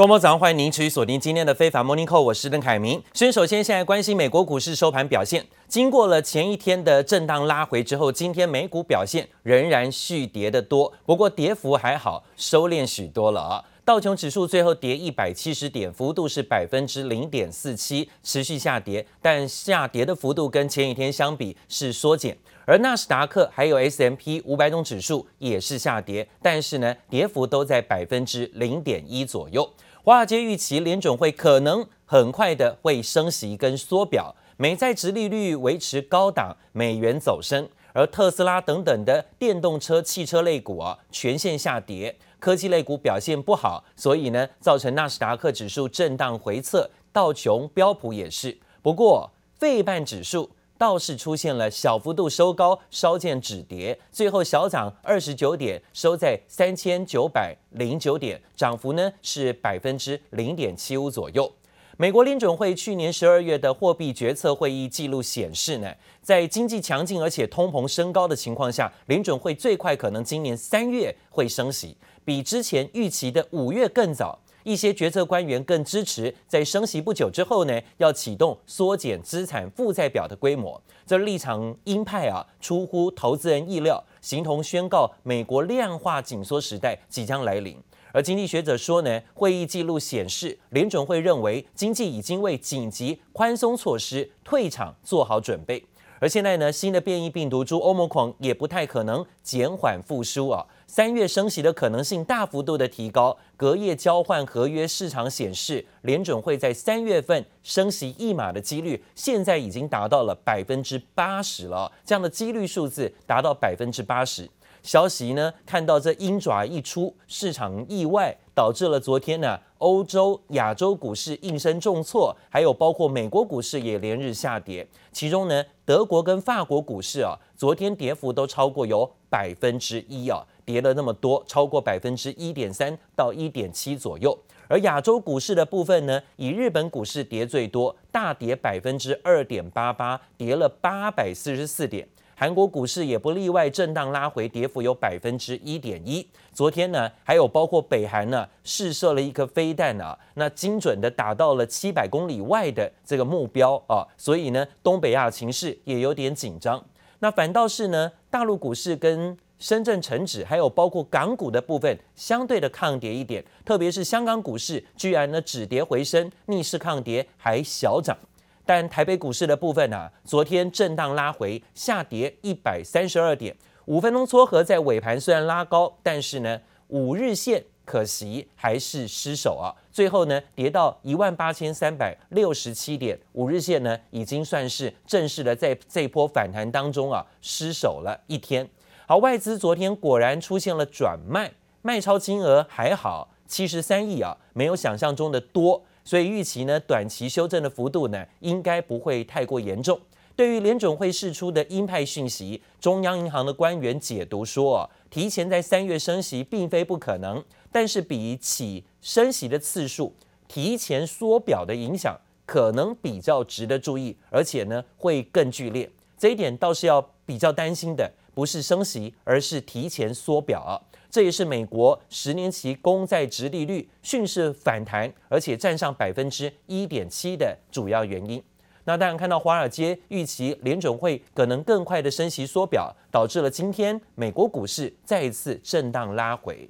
观众朋友早上欢迎您持续锁定今天的非凡 Morning Call，我是邓凯明。先首先现在关心美国股市收盘表现，经过了前一天的震荡拉回之后，今天美股表现仍然续跌的多，不过跌幅还好，收敛许多了啊。道琼指数最后跌一百七十点，幅度是百分之零点四七，持续下跌，但下跌的幅度跟前一天相比是缩减。而纳斯达克还有 S M P 五百种指数也是下跌，但是呢，跌幅都在百分之零点一左右。华尔街预期联准会可能很快的会升息跟缩表，美债殖利率维持高档，美元走升，而特斯拉等等的电动车汽车类股啊全线下跌。科技类股表现不好，所以呢，造成纳斯达克指数震荡回测，道琼标普也是。不过，费半指数倒是出现了小幅度收高，稍见止跌，最后小涨二十九点，收在三千九百零九点，涨幅呢是百分之零点七五左右。美国联准会去年十二月的货币决策会议记录显示呢，在经济强劲而且通膨升高的情况下，联准会最快可能今年三月会升息。比之前预期的五月更早，一些决策官员更支持在升息不久之后呢，要启动缩减资产负债表的规模。这立场鹰派啊，出乎投资人意料，形同宣告美国量化紧缩时代即将来临。而经济学者说呢，会议记录显示，联准会认为经济已经为紧急宽松措施退场做好准备。而现在呢，新的变异病毒株欧盟狂也不太可能减缓复苏啊。三月升息的可能性大幅度的提高，隔夜交换合约市场显示，联准会在三月份升息一码的几率，现在已经达到了百分之八十了。这样的几率数字达到百分之八十。消息呢，看到这鹰爪一出，市场意外，导致了昨天呢，欧洲、亚洲股市应声重挫，还有包括美国股市也连日下跌。其中呢，德国跟法国股市啊，昨天跌幅都超过有百分之一啊，跌了那么多，超过百分之一点三到一点七左右。而亚洲股市的部分呢，以日本股市跌最多，大跌百分之二点八八，跌了八百四十四点。韩国股市也不例外，震荡拉回，跌幅有百分之一点一。昨天呢，还有包括北韩呢试射了一颗飞弹啊，那精准的打到了七百公里外的这个目标啊，所以呢，东北亚情势也有点紧张。那反倒是呢，大陆股市跟深圳成指，还有包括港股的部分，相对的抗跌一点，特别是香港股市居然呢止跌回升，逆势抗跌还小涨。但台北股市的部分呢、啊，昨天震荡拉回，下跌一百三十二点，五分钟撮合在尾盘虽然拉高，但是呢，五日线可惜还是失守啊。最后呢，跌到一万八千三百六十七点，五日线呢已经算是正式的在这波反弹当中啊失守了一天。好，外资昨天果然出现了转卖，卖超金额还好，七十三亿啊，没有想象中的多。所以预期呢，短期修正的幅度呢，应该不会太过严重。对于联准会释出的鹰派讯息，中央银行的官员解读说，提前在三月升息并非不可能，但是比起升息的次数，提前缩表的影响可能比较值得注意，而且呢会更剧烈。这一点倒是要比较担心的，不是升息，而是提前缩表。这也是美国十年期公债殖利率迅速反弹，而且站上百分之一点七的主要原因。那当然看到华尔街预期联准会可能更快的升息缩表，导致了今天美国股市再一次震荡拉回。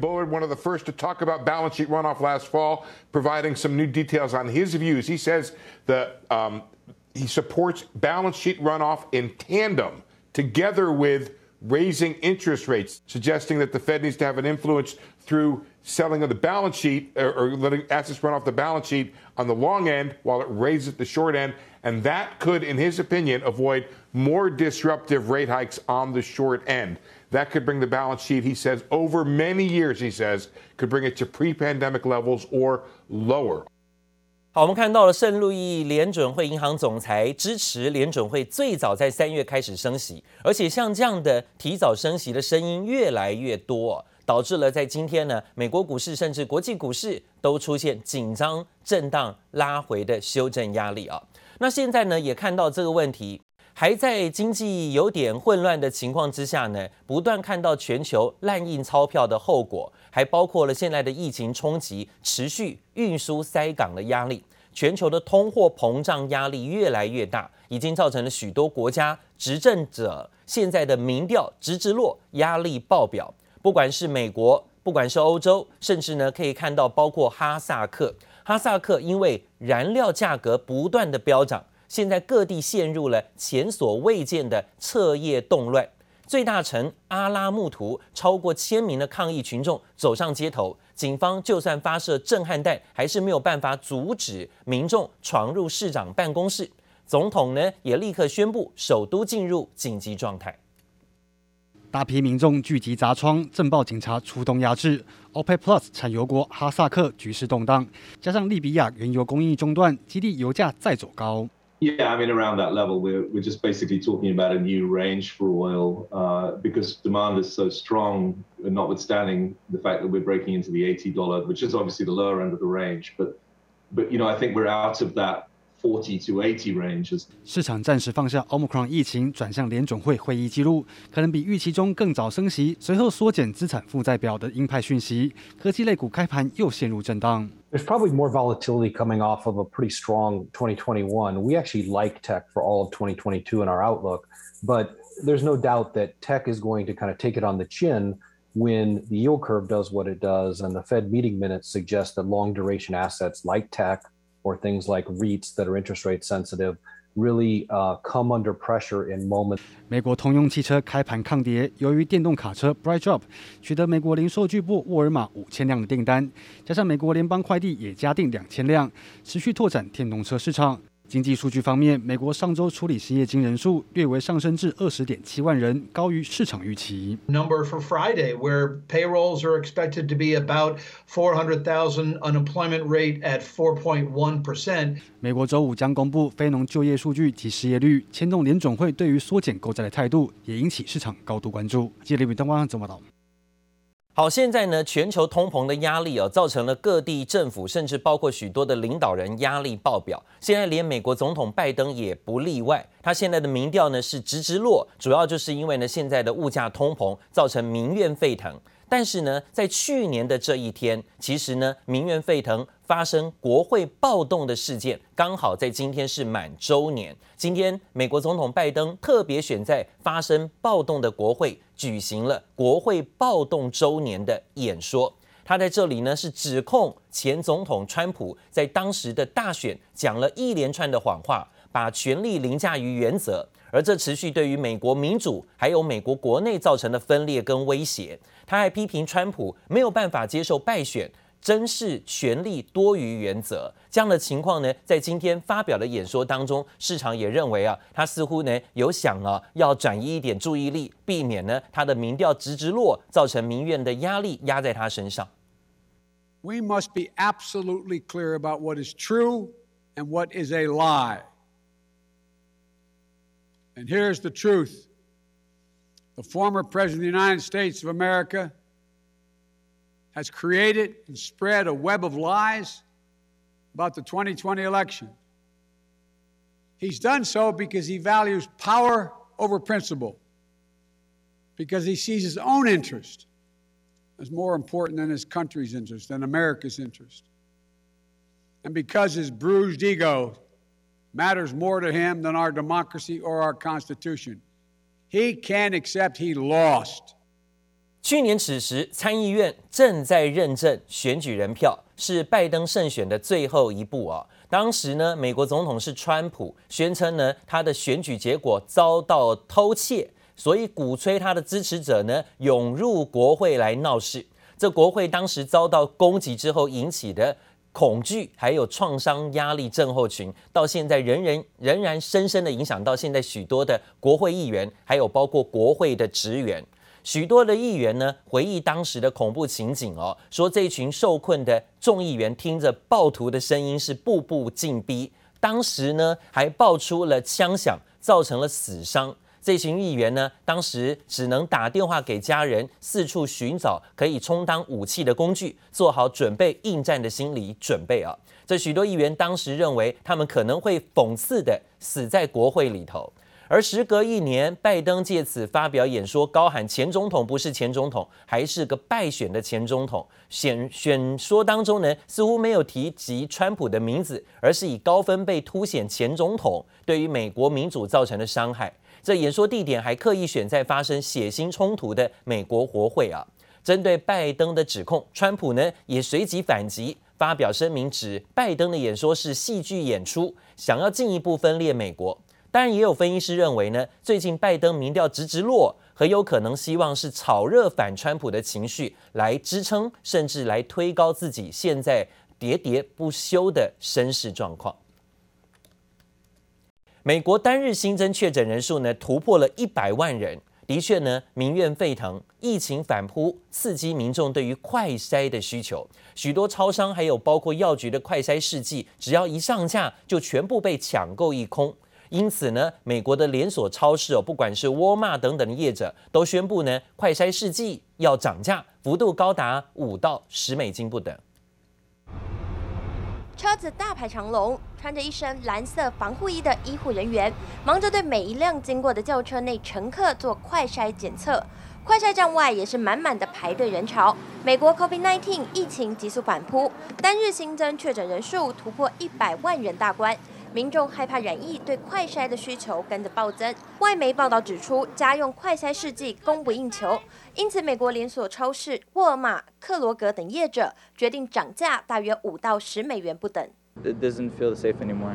Bullard, one of the first to talk about balance sheet runoff last fall, providing some new details on his views. He says that um, he supports balance sheet runoff in tandem together with raising interest rates, suggesting that the Fed needs to have an influence through selling of the balance sheet or, or, letting assets run off the balance sheet on the long end while it raises the short end. And that could, in his opinion, avoid more disruptive rate hikes on the short end. That could bring the balance sheet, he says, over many years, he says, could bring it to pre pandemic levels or lower. 好，我们看到了圣路易联准会银行总裁支持联准会最早在三月开始升息，而且像这样的提早升息的声音越来越多，导致了在今天呢，美国股市甚至国际股市都出现紧张、震荡、拉回的修正压力啊。那现在呢，也看到这个问题。还在经济有点混乱的情况之下呢，不断看到全球滥印钞票的后果，还包括了现在的疫情冲击、持续运输塞港的压力，全球的通货膨胀压力越来越大，已经造成了许多国家执政者现在的民调直直落，压力爆表。不管是美国，不管是欧洲，甚至呢可以看到包括哈萨克，哈萨克因为燃料价格不断的飙涨，现在各地陷入了前所未见的彻夜动乱。最大城阿拉木图，超过千名的抗议群众走上街头，警方就算发射震撼弹，还是没有办法阻止民众闯入市长办公室。总统呢也立刻宣布首都进入紧急状态。大批民众聚集砸窗，镇暴警察出动压制。OPEC Plus 产油国哈萨克局势动荡，加上利比亚原油供应中断，激励油价再走高。Yeah, I mean, around that level, we're, we're just basically talking about a new range for oil uh, because demand is so strong, notwithstanding the fact that we're breaking into the $80, which is obviously the lower end of the range. But, but you know, I think we're out of that 40 to 80 ranges. 市场暂时放下 Omicron 疫情，转向联准会会议记录，可能比预期中更早升息，随后缩减资产负债表的鹰派讯息。科技类股开盘又陷入震荡。There's probably more volatility coming off of a pretty strong 2021. We actually like tech for all of 2022 in our outlook, but there's no doubt that tech is going to kind of take it on the chin when the yield curve does what it does and the Fed meeting minutes suggest that long duration assets like tech or things like REITs that are interest rate sensitive really uh, come under pressure in moments. 美国通用汽车开盘抗跌，由于电动卡车 BrightJob 取得美国零售巨擘沃尔玛五千辆的订单，加上美国联邦快递也加订两千辆，持续拓展电动车市场。经济数据方面，美国上周处理失业金人数略微上升至二十点七万人，高于市场预期。Number for Friday, where payrolls are expected to be about four hundred thousand, unemployment rate at four point one percent。美国周五将公布非农就业数据及失业率，牵动联总会对于缩减购债的态度，也引起市场高度关注。记者李敏东报道。好，现在呢，全球通膨的压力哦，造成了各地政府，甚至包括许多的领导人压力爆表。现在连美国总统拜登也不例外，他现在的民调呢是直直落，主要就是因为呢现在的物价通膨造成民怨沸腾。但是呢，在去年的这一天，其实呢，民怨沸腾发生国会暴动的事件，刚好在今天是满周年。今天，美国总统拜登特别选在发生暴动的国会举行了国会暴动周年的演说。他在这里呢，是指控前总统川普在当时的大选讲了一连串的谎话，把权力凌驾于原则。而这持续对于美国民主还有美国国内造成的分裂跟威胁，他还批评川普没有办法接受败选，珍视权力多于原则。这样的情况呢，在今天发表的演说当中，市场也认为啊，他似乎呢有想啊要转移一点注意力，避免呢他的民调直直落，造成民怨的压力压在他身上。We must be absolutely clear about what is true and what is a lie. And here's the truth the former President of the United States of America has created and spread a web of lies about the 2020 election. He's done so because he values power over principle, because he sees his own interest as more important than his country's interest, than America's interest, and because his bruised ego matters more to him than our democracy or our constitution. He can't accept he lost. 去年此时，参议院正在认证选举人票，是拜登胜选的最后一步啊。当时呢，美国总统是川普，宣称呢他的选举结果遭到偷窃，所以鼓吹他的支持者呢涌入国会来闹事。这国会当时遭到攻击之后引起的。恐惧还有创伤压力症候群，到现在仍然仍然深深的影响到现在许多的国会议员，还有包括国会的职员。许多的议员呢回忆当时的恐怖情景哦，说这群受困的众议员听着暴徒的声音是步步紧逼，当时呢还爆出了枪响，造成了死伤。这群议员呢，当时只能打电话给家人，四处寻找可以充当武器的工具，做好准备应战的心理准备啊！这许多议员当时认为，他们可能会讽刺的死在国会里头。而时隔一年，拜登借此发表演说，高喊前总统不是前总统，还是个败选的前总统。选选说当中呢，似乎没有提及川普的名字，而是以高分贝凸显前总统对于美国民主造成的伤害。这演说地点还刻意选在发生血腥冲突的美国国会啊。针对拜登的指控，川普呢也随即反击，发表声明指拜登的演说是戏剧演出，想要进一步分裂美国。当然，也有分析师认为呢，最近拜登民调直直落，很有可能希望是炒热反川普的情绪，来支撑甚至来推高自己现在喋喋不休的声势状况。美国单日新增确诊人数呢突破了一百万人，的确呢民怨沸腾，疫情反扑刺激民众对于快筛的需求，许多超商还有包括药局的快筛试剂，只要一上架就全部被抢购一空。因此呢，美国的连锁超市哦，不管是沃尔玛等等的业者，都宣布呢，快筛试剂要涨价，幅度高达五到十美金不等。车子大排长龙，穿着一身蓝色防护衣的医护人员，忙着对每一辆经过的轿车内乘客做快筛检测。快筛站外也是满满的排队人潮。美国 COVID-19 疫情急速反扑，单日新增确诊人数突破一百万人大关。民众害怕染疫，对快筛的需求跟着暴增。外媒报道指出，家用快筛试剂供不应求，因此美国连锁超市沃尔玛、克罗格等业者决定涨价，大约五到十美元不等。It doesn't feel safe anymore.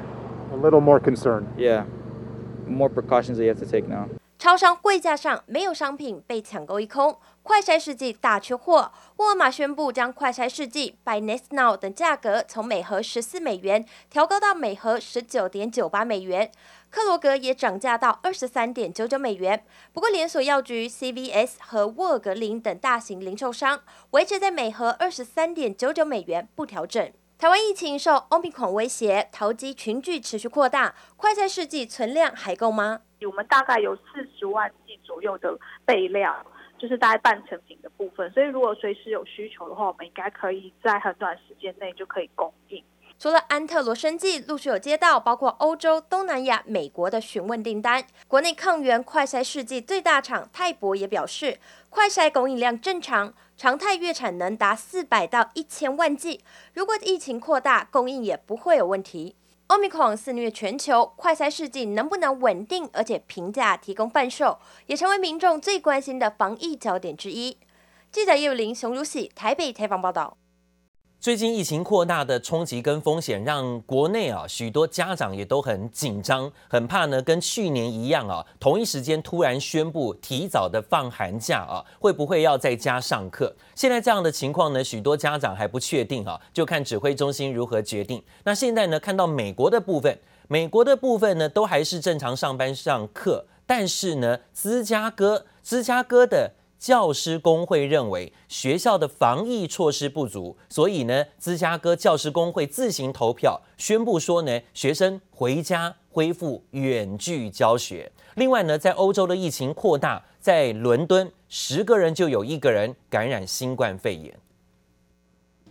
A little more concerned. Yeah, more precautions that you have to take now. 超商柜架上没有商品，被抢购一空，快筛试剂大缺货。沃尔玛宣布将快筛试剂 by NextNow 等价格从每盒十四美元调高到每盒十九点九八美元。克罗格也涨价到二十三点九九美元。不过，连锁药局 CVS 和沃格林等大型零售商维持在每盒二十三点九九美元不调整。台湾疫情受 Omicron 威胁，投机群聚持续扩大，快筛试剂存量还够吗？我们大概有四十万剂左右的备量，就是大概半成品的部分。所以如果随时有需求的话，我们应该可以在很短时间内就可以供应。除了安特罗生技陆续有接到包括欧洲、东南亚、美国的询问订单，国内抗原快筛试剂最大厂泰博也表示，快筛供应量正常，常态月产能达四百到一千万剂。如果疫情扩大，供应也不会有问题。Omicron 肆虐全球，快筛试剂能不能稳定而且平价提供贩售，也成为民众最关心的防疫焦点之一。记者叶林、熊如喜台北采访报道。最近疫情扩大的冲击跟风险，让国内啊许多家长也都很紧张，很怕呢跟去年一样啊，同一时间突然宣布提早的放寒假啊，会不会要在家上课？现在这样的情况呢，许多家长还不确定啊，就看指挥中心如何决定。那现在呢，看到美国的部分，美国的部分呢都还是正常上班上课，但是呢，芝加哥，芝加哥的。教师工会认为学校的防疫措施不足，所以呢，芝加哥教师工会自行投票宣布说呢，学生回家恢复远距教学。另外呢，在欧洲的疫情扩大，在伦敦十个人就有一个人感染新冠肺炎。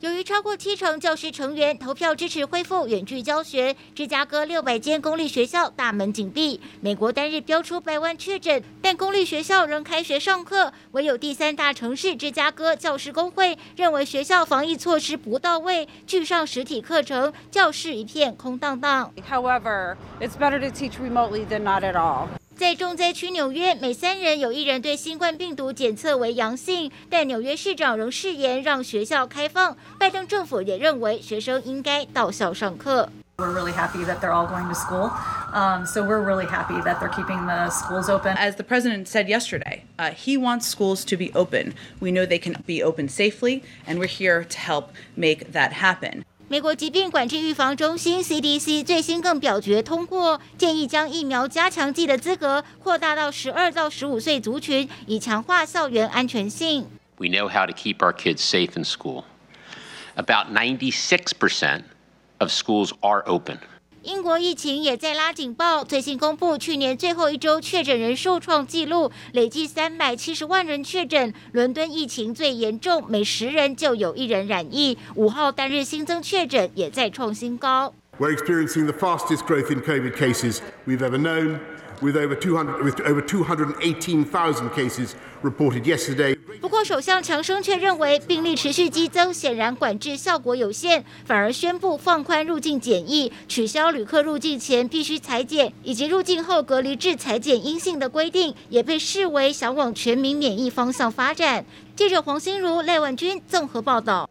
由于超过七成教师成员投票支持恢复远距教学，芝加哥六百间公立学校大门紧闭。美国单日飙出百万确诊，但公立学校仍开学上课。唯有第三大城市芝加哥教师工会认为学校防疫措施不到位，拒上实体课程，教室一片空荡荡。However, it's better to teach remotely than not at all. 在重灾区纽约，每三人有一人对新冠病毒检测为阳性，但纽约市长仍誓言让学校开放。拜登政府也认为学生应该到校上课。We're really happy that they're all going to school, um, so we're really happy that they're keeping the schools open. As the president said yesterday, uh, he wants schools to be open. We know they can be open safely, and we're here to help make that happen. 美国疾病管制预防中心 CDC 最新更表决通过，建议将疫苗加强剂的资格扩大到十二到十五岁族群，以强化校园安全性。We know how to keep our kids safe in school. About 96% of schools are open. 英国疫情也在拉警报，最新公布去年最后一周确诊人数创纪录，累计三百七十万人确诊。伦敦疫情最严重，每十人就有一人染疫。五号单日新增确诊也再创新高。We're experiencing the fastest growth in COVID cases we've ever known. With over 200 with over 218,000 cases reported yesterday. 不过，首相强生却认为病例持续激增，显然管制效果有限，反而宣布放宽入境检疫，取消旅客入境前必须裁剪，以及入境后隔离至裁剪阴性的规定，也被视为想往全民免疫方向发展。记者黄心如、赖婉君综合报道。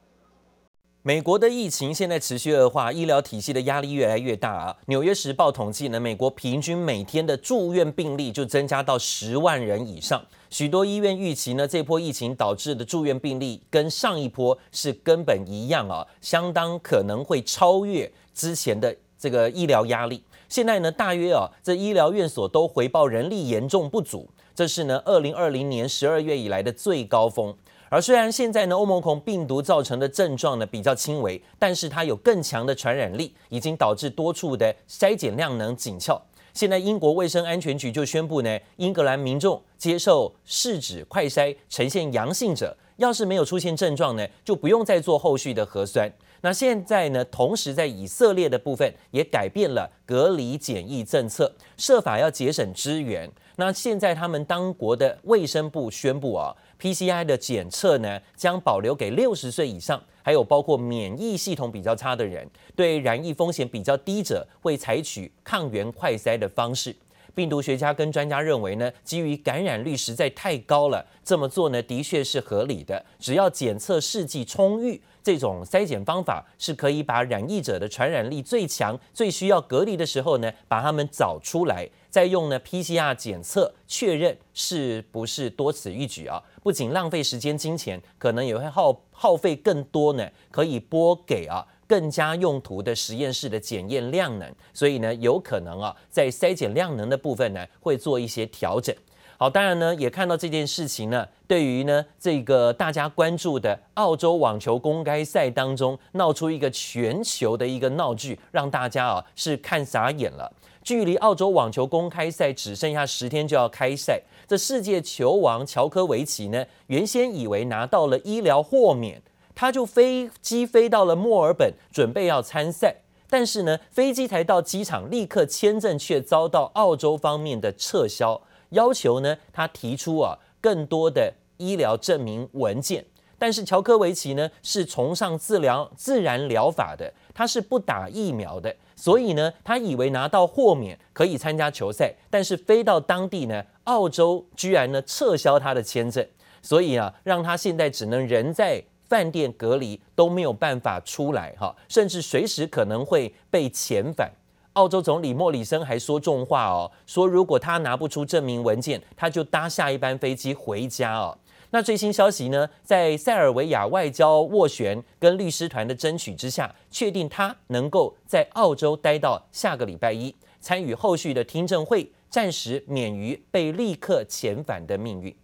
美国的疫情现在持续恶化，医疗体系的压力越来越大啊！《纽约时报》统计呢，美国平均每天的住院病例就增加到十万人以上。许多医院预期呢，这波疫情导致的住院病例跟上一波是根本一样啊，相当可能会超越之前的这个医疗压力。现在呢，大约啊，这医疗院所都回报人力严重不足，这是呢，二零二零年十二月以来的最高峰。而虽然现在呢，欧盟孔病毒造成的症状呢比较轻微，但是它有更强的传染力，已经导致多处的筛检量能紧俏。现在英国卫生安全局就宣布呢，英格兰民众接受试纸快筛呈现阳性者，要是没有出现症状呢，就不用再做后续的核酸。那现在呢，同时在以色列的部分也改变了隔离检疫政策，设法要节省资源。那现在他们当国的卫生部宣布啊。PCI 的检测呢，将保留给六十岁以上，还有包括免疫系统比较差的人，对染疫风险比较低者，会采取抗原快筛的方式。病毒学家跟专家认为呢，基于感染率实在太高了，这么做呢，的确是合理的。只要检测试剂充裕，这种筛检方法是可以把染疫者的传染力最强、最需要隔离的时候呢，把他们找出来。再用呢 PCR 检测确认是不是多此一举啊？不仅浪费时间金钱，可能也会耗耗费更多呢，可以拨给啊更加用途的实验室的检验量能。所以呢，有可能啊在筛检量能的部分呢会做一些调整。好，当然呢也看到这件事情呢，对于呢这个大家关注的澳洲网球公开赛当中闹出一个全球的一个闹剧，让大家啊是看傻眼了。距离澳洲网球公开赛只剩下十天就要开赛，这世界球王乔科维奇呢，原先以为拿到了医疗豁免，他就飞机飞到了墨尔本，准备要参赛。但是呢，飞机才到机场，立刻签证却遭到澳洲方面的撤销，要求呢他提出啊更多的医疗证明文件。但是乔科维奇呢是崇尚自疗自然疗法的，他是不打疫苗的，所以呢他以为拿到豁免可以参加球赛，但是飞到当地呢，澳洲居然呢撤销他的签证，所以啊让他现在只能人在饭店隔离，都没有办法出来哈，甚至随时可能会被遣返。澳洲总理莫里森还说重话哦，说如果他拿不出证明文件，他就搭下一班飞机回家哦。那最新消息呢，在塞尔维亚外交斡旋跟律师团的争取之下，确定他能够在澳洲待到下个礼拜一，参与后续的听证会，暂时免于被立刻遣返的命运。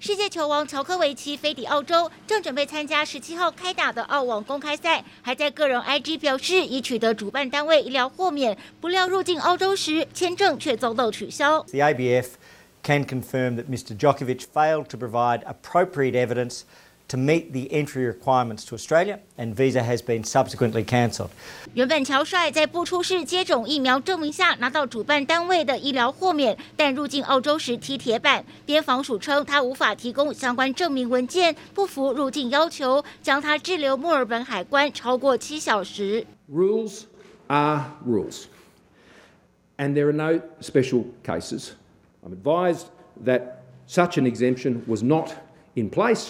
世界球王乔科维奇飞抵澳洲，正准备参加十七号开打的澳网公开赛，还在个人 IG 表示已取得主办单位医疗豁免，不料入境澳洲时签证却遭到取消。The ABF can confirm that Mr. Djokovic failed to provide appropriate evidence to meet the entry requirements to Australia, and visa has been subsequently cancelled. 原本乔帅在不出示接种疫苗证明下拿到主办单位的医疗豁免，但入境澳洲时踢铁板，边防署称他无法提供相关证明文件，不符入境要求，将他滞留墨尔本海关超过七小时。Rules are rules, and there are no special cases. I'm advised that such an exemption was not in place,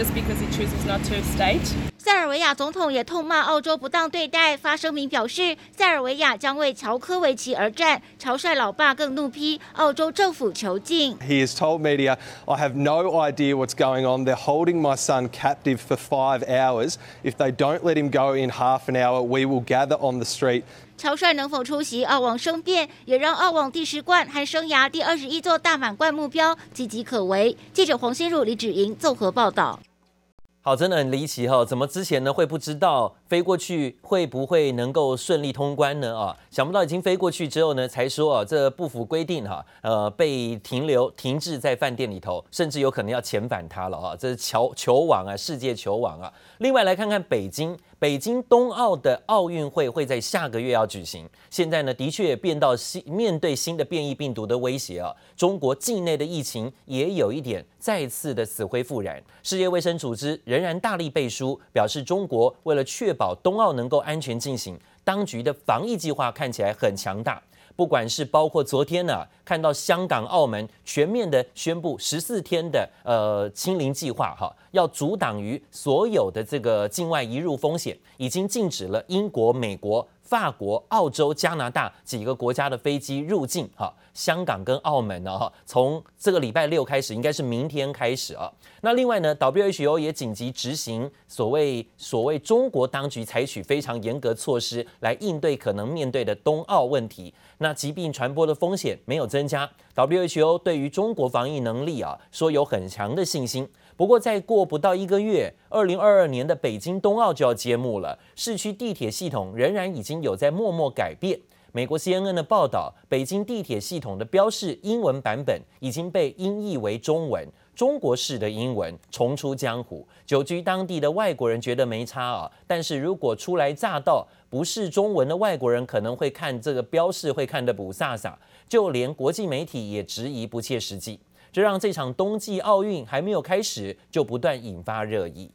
just because he chooses not to state. 塞尔维亚总统也痛骂澳洲不当对待，发声明表示，塞尔维亚将为乔科维奇而战。乔帅老爸更怒批澳洲政府囚禁。He has told media, "I have no idea what's going on. They're holding my son captive for five hours. If they don't let him go in half an hour, we will gather on the street." 乔帅能否出席澳网生变，也让澳网第十冠和生涯第二十一座大满贯目标岌岌可危。记者黄心如、李芷莹综合报道。好，真的很离奇哈！怎么之前呢会不知道飞过去会不会能够顺利通关呢？啊，想不到已经飞过去之后呢，才说啊，这不符规定哈，呃，被停留停滞在饭店里头，甚至有可能要遣返他了啊，这是球球网啊，世界球网啊。另外来看看北京。北京冬奥的奥运会会在下个月要举行，现在呢，的确变到新面对新的变异病毒的威胁啊，中国境内的疫情也有一点再次的死灰复燃。世界卫生组织仍然大力背书，表示中国为了确保冬奥能够安全进行，当局的防疫计划看起来很强大。不管是包括昨天呢、看到香港、澳门全面的宣布十四天的呃清零计划，哈，要阻挡于所有的这个境外移入风险，已经禁止了英国、美国。法国、澳洲、加拿大几个国家的飞机入境，哈，香港跟澳门呢，哈，从这个礼拜六开始，应该是明天开始啊。那另外呢，WHO 也紧急执行所谓所谓中国当局采取非常严格措施来应对可能面对的冬奥问题。那疾病传播的风险没有增加，WHO 对于中国防疫能力啊，说有很强的信心。不过，再过不到一个月，二零二二年的北京冬奥就要揭幕了。市区地铁系统仍然已经有在默默改变。美国 CNN 的报道，北京地铁系统的标示英文版本已经被音译为中文，中国式的英文重出江湖。久居当地的外国人觉得没差啊，但是如果初来乍到不是中文的外国人，可能会看这个标示会看得不飒飒，就连国际媒体也质疑不切实际。这让这场冬季奥运还没有开始，就不断引发热议。